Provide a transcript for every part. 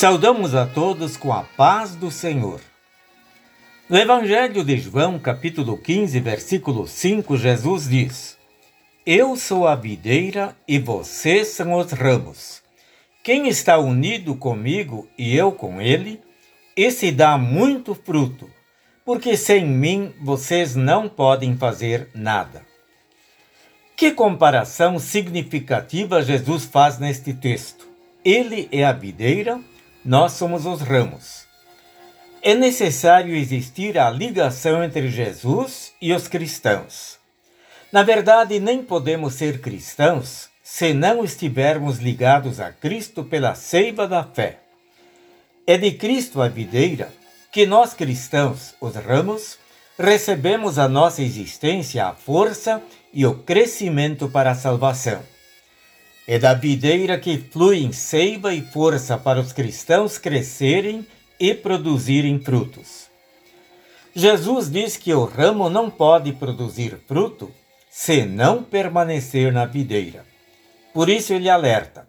Saudamos a todos com a paz do Senhor. No Evangelho de João, capítulo 15, versículo 5, Jesus diz: Eu sou a videira e vocês são os ramos. Quem está unido comigo e eu com ele, esse dá muito fruto, porque sem mim vocês não podem fazer nada. Que comparação significativa Jesus faz neste texto. Ele é a videira nós somos os ramos. É necessário existir a ligação entre Jesus e os cristãos. Na verdade, nem podemos ser cristãos se não estivermos ligados a Cristo pela seiva da fé. É de Cristo a videira que nós cristãos, os ramos, recebemos a nossa existência, a força e o crescimento para a salvação. É da videira que fluem seiva e força para os cristãos crescerem e produzirem frutos. Jesus diz que o ramo não pode produzir fruto se não permanecer na videira. Por isso ele alerta: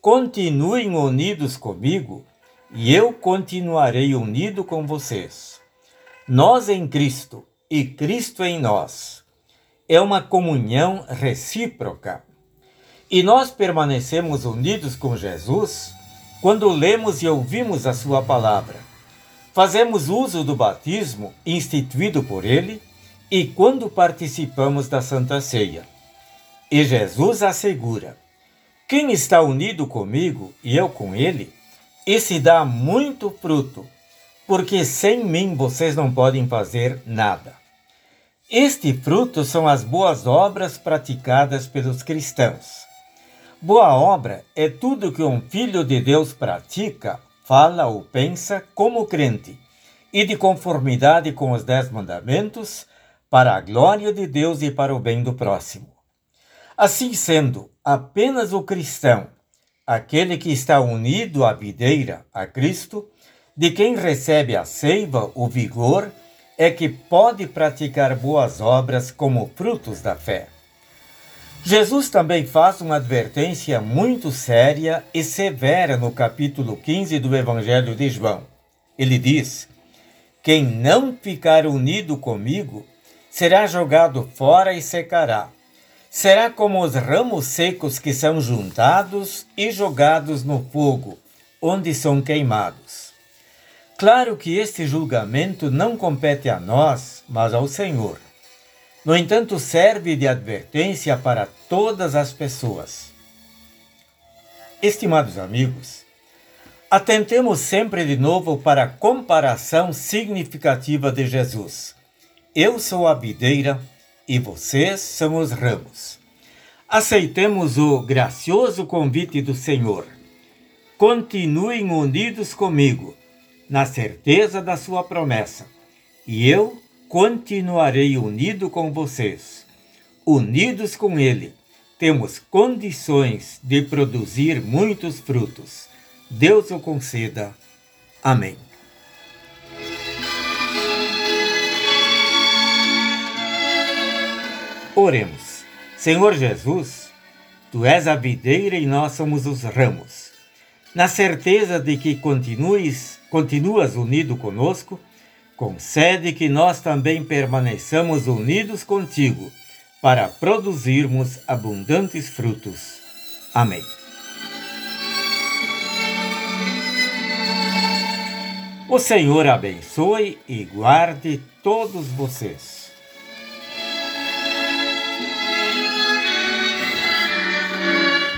continuem unidos comigo e eu continuarei unido com vocês. Nós em Cristo e Cristo em nós. É uma comunhão recíproca e nós permanecemos unidos com Jesus quando lemos e ouvimos a Sua palavra. Fazemos uso do batismo instituído por Ele e quando participamos da Santa Ceia. E Jesus assegura: quem está unido comigo e eu com Ele, esse dá muito fruto, porque sem mim vocês não podem fazer nada. Este fruto são as boas obras praticadas pelos cristãos. Boa obra é tudo que um filho de Deus pratica, fala ou pensa como crente, e de conformidade com os dez mandamentos, para a glória de Deus e para o bem do próximo. Assim sendo, apenas o cristão, aquele que está unido à videira, a Cristo, de quem recebe a seiva, o vigor, é que pode praticar boas obras como frutos da fé. Jesus também faz uma advertência muito séria e severa no capítulo 15 do Evangelho de João. Ele diz: Quem não ficar unido comigo será jogado fora e secará. Será como os ramos secos que são juntados e jogados no fogo, onde são queimados. Claro que este julgamento não compete a nós, mas ao Senhor. No entanto, serve de advertência para todas as pessoas. Estimados amigos, atentemos sempre de novo para a comparação significativa de Jesus. Eu sou a videira e vocês são os ramos. Aceitemos o gracioso convite do Senhor. Continuem unidos comigo, na certeza da sua promessa, e eu continuarei unido com vocês. Unidos com Ele, temos condições de produzir muitos frutos. Deus o conceda. Amém. Oremos. Senhor Jesus, Tu és a videira e nós somos os ramos. Na certeza de que continues, continuas unido conosco, concede que nós também permaneçamos unidos contigo para produzirmos abundantes frutos. Amém. O Senhor abençoe e guarde todos vocês.